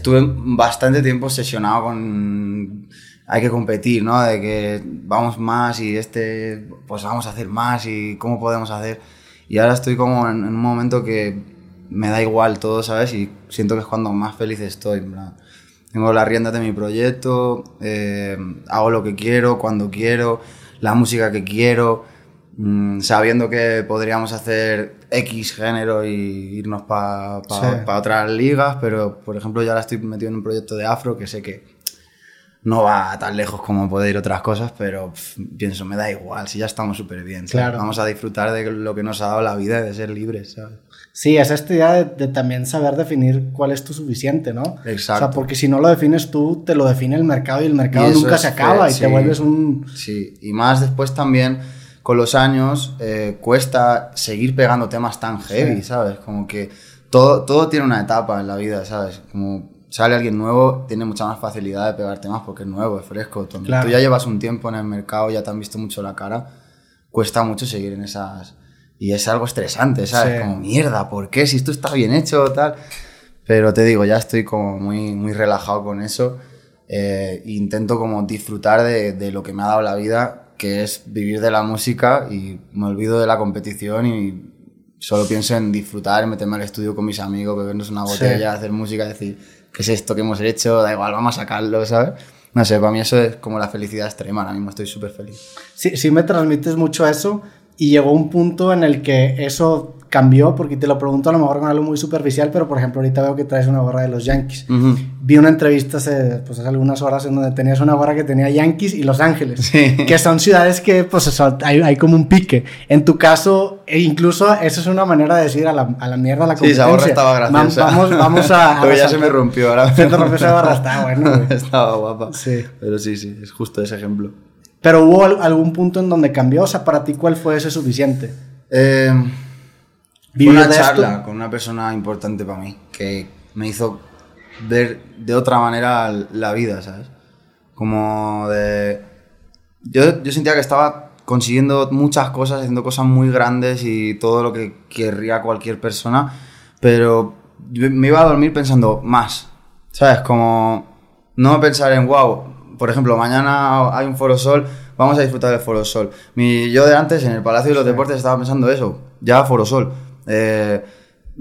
estuve bastante tiempo obsesionado con hay que competir, ¿no? De que vamos más y este, pues vamos a hacer más y cómo podemos hacer. Y ahora estoy como en, un momento que me da igual todo, ¿sabes? Y siento que es cuando más feliz estoy. Tengo las riendas de mi proyecto, eh, hago lo que quiero, cuando quiero, la música que quiero, mm, sabiendo que podríamos hacer X género y irnos para otras ligas, pero por ejemplo ya ahora estoy metido en un proyecto de afro que sé que no va tan lejos como puede ir otras cosas, pero pienso, me da igual, si ya estamos súper bien. Claro. Vamos a disfrutar de lo que nos ha dado la vida y de ser libres, ¿sabes? Sí, es esta idea de, también saber definir cuál es tu suficiente, ¿no? Exacto. O sea, porque si no lo defines tú, te lo define el mercado y el mercado nunca se acaba y te vuelves un... Sí, y más después también, con los años, eh, cuesta seguir pegando temas tan heavy, ¿sabes? Como que todo, todo tiene una etapa en la vida, ¿sabes? Como sale alguien nuevo, tiene mucha más facilidad de pegarte más porque es nuevo, es fresco. Tú, ya llevas un tiempo en el mercado, ya te han visto mucho la cara, cuesta mucho seguir en esas... Y es algo estresante, ¿sabes? Como, mierda, ¿por qué? Si esto está bien hecho, tal... Pero te digo, ya estoy como muy, muy relajado con eso. Eh, intento como disfrutar de, de, lo que me ha dado la vida, que es vivir de la música y me olvido de la competición y solo pienso en disfrutar, en meterme al estudio con mis amigos, bebernos una botella, hacer música, decir, ¿qué es esto que hemos hecho? Da igual, vamos a sacarlo, ¿sabes? No sé, para mí eso es como la felicidad extrema, ahora mismo estoy súper feliz. Sí, sí me transmites mucho eso y llegó un punto en el que eso cambió, porque te lo pregunto a lo mejor con algo muy superficial, pero por ejemplo ahorita veo que traes una gorra de los Yankees. Vi una entrevista hace, pues, hace algunas horas en donde tenías una gorra que tenía Yankees y Los Ángeles, que son ciudades que pues hay, hay, como un pique. En tu caso, e incluso eso es una manera de decir a la, a la mierda la competencia. Sí, esa gorra estaba graciosa. Vamos, vamos a... pero ya se me rompió ahora. Se te rompió esa gorra, está bueno. estaba guapa. Sí. Pero sí, sí, es justo ese ejemplo. Pero hubo algún punto en donde cambió, o sea, para ti, ¿cuál fue ese suficiente? Eh una charla con una persona importante para mí, que me hizo ver de otra manera la vida, ¿sabes? Como de... Yo, yo sentía que estaba consiguiendo muchas cosas, haciendo cosas muy grandes y todo lo que querría cualquier persona, pero me iba a dormir pensando más, ¿sabes? Como no pensar en, wow, por ejemplo, mañana hay un Foro Sol, vamos a disfrutar del Foro Sol. Mi, yo de antes en el Palacio de los Deportes estaba pensando eso, ya Foro Sol eh,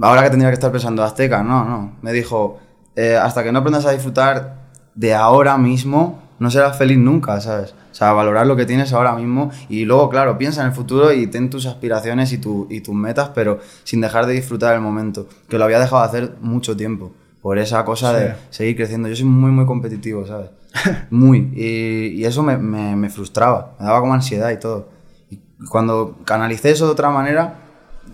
ahora que tendría que estar pensando Azteca, no, no. Me dijo, eh, hasta que no aprendas a disfrutar de ahora mismo, no serás feliz nunca, ¿sabes? O sea, valorar lo que tienes ahora mismo y luego, claro, piensa en el futuro y ten tus aspiraciones y, tu, y tus metas, pero sin dejar de disfrutar el momento, que lo había dejado de hacer mucho tiempo, por esa cosa de seguir creciendo. Yo soy muy, muy competitivo, ¿sabes? Muy. Y, y eso me, me, me, frustraba, me daba como ansiedad y todo. Y cuando canalicé eso de otra manera,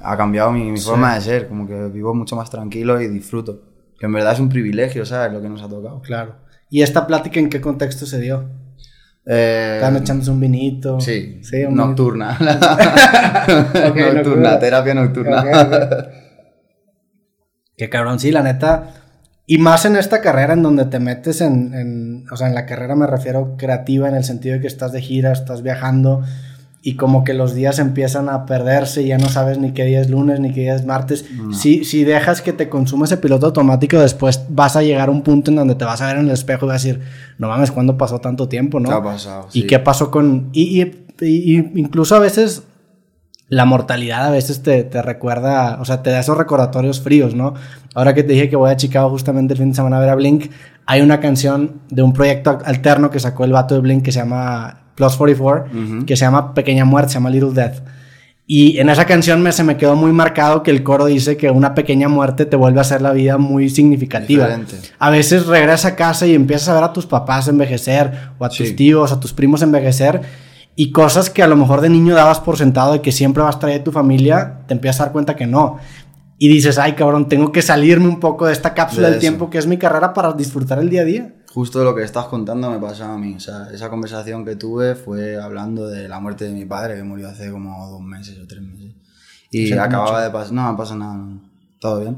ha cambiado mi, forma de ser, como que vivo mucho más tranquilo y disfruto. Que en verdad es un privilegio, ¿sabes? Lo que nos ha tocado. Claro. ¿Y esta plática en qué contexto se dio? Eh, Estaban echándose un vinito. Sí, nocturna. nocturna, terapia nocturna. Qué cabrón, sí, la neta. Y más en esta carrera en donde te metes en, en, O sea, en la carrera me refiero creativa en el sentido de que estás de gira, estás viajando y como que los días empiezan a perderse y ya no sabes ni qué día es lunes ni qué día es martes. Mm. Si, si dejas que te consuma ese piloto automático, después vas a llegar a un punto en donde te vas a ver en el espejo y vas a decir, no mames, ¿cuándo pasó tanto tiempo, no? ¿Qué ha pasado? ¿Y qué pasó con...? Y, y, incluso a veces la mortalidad a veces te, te, recuerda, o sea, te da esos recordatorios fríos, ¿no? Ahora que te dije que voy a Chicago justamente el fin de semana a ver a Blink, hay una canción de un proyecto alterno que sacó el vato de Blink que se llama Plus 44, que se llama Pequeña Muerte, se llama Little Death. Y en esa canción me, se me quedó muy marcado que el coro dice que una pequeña muerte te vuelve a hacer la vida muy significativa. A veces regresas a casa y empiezas a ver a tus papás envejecer, o a tus tíos, a tus primos envejecer, y cosas que a lo mejor de niño dabas por sentado de que siempre vas a traer tu familia, te empiezas a dar cuenta que no. Y dices, ay cabrón, tengo que salirme un poco de esta cápsula del tiempo que es mi carrera para disfrutar el día a día justo lo que estás contando me pasa a mí. O sea, esa conversación que tuve fue hablando de la muerte de mi padre, que murió hace como dos meses o tres meses. Y acababa de pasar. No, no pasa nada, todo bien.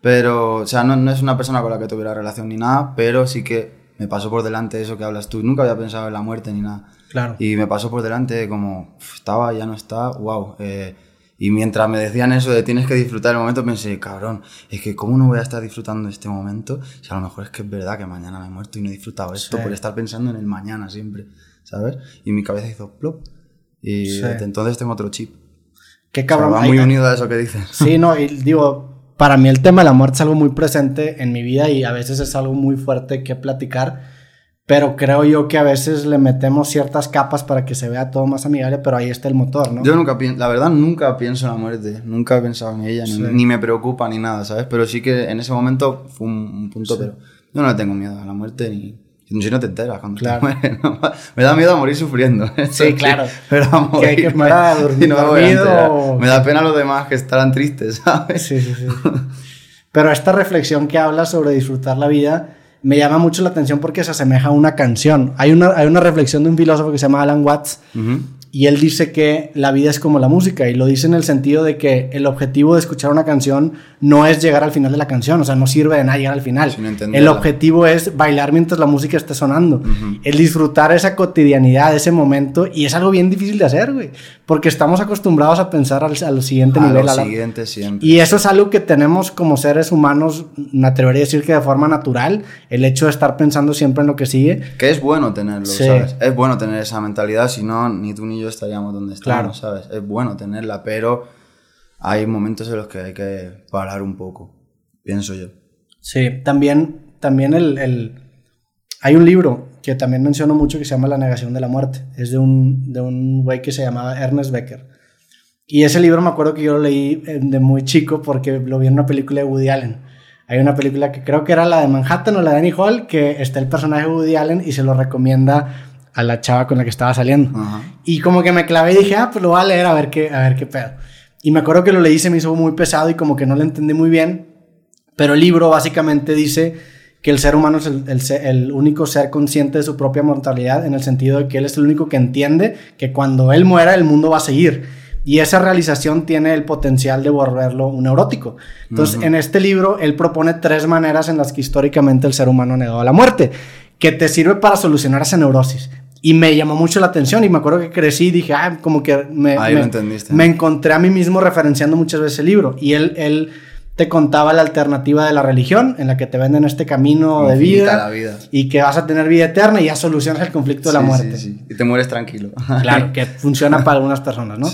Pero, o sea, no, no, es una persona con la que tuviera relación ni nada, pero sí que me pasó por delante eso que hablas tú. Nunca había pensado en la muerte ni nada. Claro. Y me pasó por delante como, estaba, ya no está, wow. Eh, Y mientras me decían eso de tienes que disfrutar el momento, pensé, cabrón, es que cómo no voy a estar disfrutando este momento si a lo mejor es que es verdad que mañana me he muerto y no he disfrutado esto por estar pensando en el mañana siempre, ¿sabes? Y mi cabeza hizo plop. Y desde entonces tengo otro chip. Qué cabrón. va muy unido a eso que dices. Sí, no, y digo, para mí el tema de la muerte es algo muy presente en mi vida y a veces es algo muy fuerte que platicar pero creo yo que a veces le metemos ciertas capas para que se vea todo más amigable, pero ahí está el motor, ¿no? Yo nunca pienso, la verdad nunca pienso en la muerte, nunca he pensado en ella, ni, me preocupa ni nada, ¿sabes? Pero sí que en ese momento fue un, punto, pero yo no le tengo miedo a la muerte ni... Si no te enteras cuando claro. te Me da miedo a morir sufriendo. Sí, claro. Pero a morir, que hay que parar, dormir, me, me da pena a los demás que estarán tristes, ¿sabes? Sí, sí, sí. Pero esta reflexión que habla sobre disfrutar la vida me llama mucho la atención porque se asemeja a una canción. Hay una, hay una reflexión de un filósofo que se llama Alan Watts y él dice que la vida es como la música y lo dice en el sentido de que el objetivo de escuchar una canción no es llegar al final de la canción, o sea, no sirve de nada llegar al final. el objetivo es bailar mientras la música esté sonando, el disfrutar esa cotidianidad, ese momento y es algo bien difícil de hacer, güey, porque estamos acostumbrados a pensar al, siguiente nivel. Al siguiente siempre. Y eso es algo que tenemos como seres humanos, me atrevería a decir que de forma natural, el hecho de estar pensando siempre en lo que sigue. Que es bueno tenerlo, ¿sabes? Es bueno tener esa mentalidad, si no, ni tú ni yo estaríamos donde estamos, ¿sabes? Es bueno tenerla, pero hay momentos en los que hay que parar un poco, pienso yo. Sí, también, también el, el... Hay un libro que también menciono mucho que se llama La negación de la muerte. Es de un, de un güey que se llamaba Ernest Becker. Y ese libro me acuerdo que yo lo leí eh, de muy chico porque lo vi en una película de Woody Allen. Hay una película que creo que era la de Manhattan o la de Annie Hall, que está el personaje de Woody Allen y se lo recomienda a la chava con la que estaba saliendo. Y como que me clavé y dije, ah, pues lo voy a leer a ver qué, a ver qué pedo. Y me acuerdo que lo leí, se me hizo muy pesado y como que no lo entendí muy bien. Pero el libro básicamente dice que el ser humano es el, el, único ser consciente de su propia mortalidad en el sentido de que él es el único que entiende que cuando él muera el mundo va a seguir. Y esa realización tiene el potencial de volverlo un neurótico. Entonces, en este libro, él propone tres maneras en las que históricamente el ser humano ha negado la muerte, que te sirve para solucionar esa neurosis. Y me llamó mucho la atención y me acuerdo que crecí y dije, ah, como que me, me, encontré a mí mismo referenciando muchas veces el libro. Y él, él te contaba la alternativa de la religión, en la que te venden este camino de vida, y que vas a tener vida eterna y ya solucionas el conflicto de la muerte. Sí, Y te mueres tranquilo. Claro, que funciona para algunas personas, ¿no?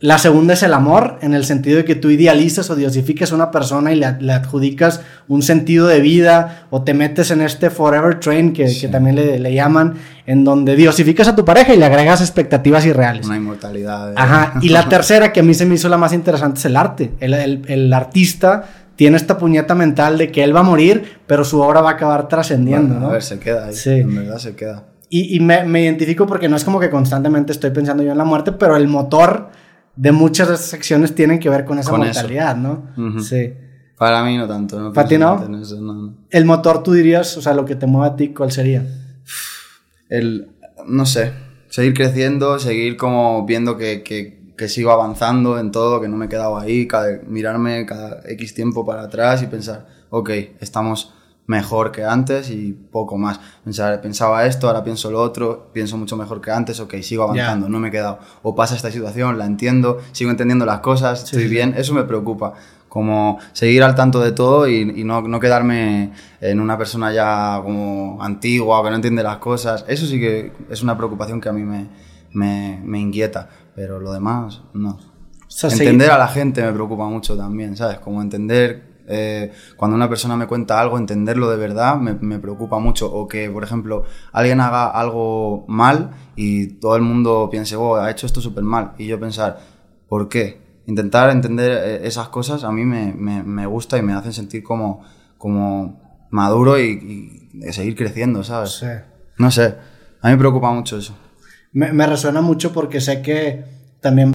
La segunda es el amor, en el sentido de que tú idealizas o diosificas a una persona y le, adjudicas un sentido de vida o te metes en este forever train que, también le, llaman, en donde diosificas a tu pareja y le agregas expectativas irreales. Una inmortalidad. Ajá. Y la tercera, que a mí se me hizo la más interesante, es el arte. El, el, artista tiene esta puñeta mental de que él va a morir, pero su obra va a acabar trascendiendo, ¿no? A ver, se queda ahí. Sí. En verdad se queda. Y, y me, me identifico porque no es como que constantemente estoy pensando yo en la muerte, pero el motor de muchas de esas acciones tienen que ver con esa mentalidad, ¿no? Sí. Para mí no tanto. No ¿Para ti no? El motor, tú dirías, o sea, lo que te mueve a ti, ¿cuál sería? El, no sé, seguir creciendo, seguir como viendo que, que, que, sigo avanzando en todo, que no me he quedado ahí, cada, mirarme cada X tiempo para atrás y pensar, ok, estamos mejor que antes y poco más. Pensar, pensaba esto, ahora pienso lo otro, pienso mucho mejor que antes, ok, sigo avanzando, no me he quedado. O pasa esta situación, la entiendo, sigo entendiendo las cosas, estoy bien, eso me preocupa. Como seguir al tanto de todo y, no, no, quedarme en una persona ya como antigua o que no entiende las cosas. Eso sí que es una preocupación que a mí me, me, me inquieta, pero lo demás no. entender a la gente me preocupa mucho también, ¿sabes? Como entender eh, cuando una persona me cuenta algo, entenderlo de verdad me, preocupa mucho. O que, por ejemplo, alguien haga algo mal y todo el mundo piense, oh, ha hecho esto súper mal. Y yo pensar, ¿por qué? Intentar entender eh, esas cosas a mí me, gusta y me hace sentir como, como maduro y, seguir creciendo, ¿sabes? No sé, a mí me preocupa mucho eso. Me, me resuena mucho porque sé que también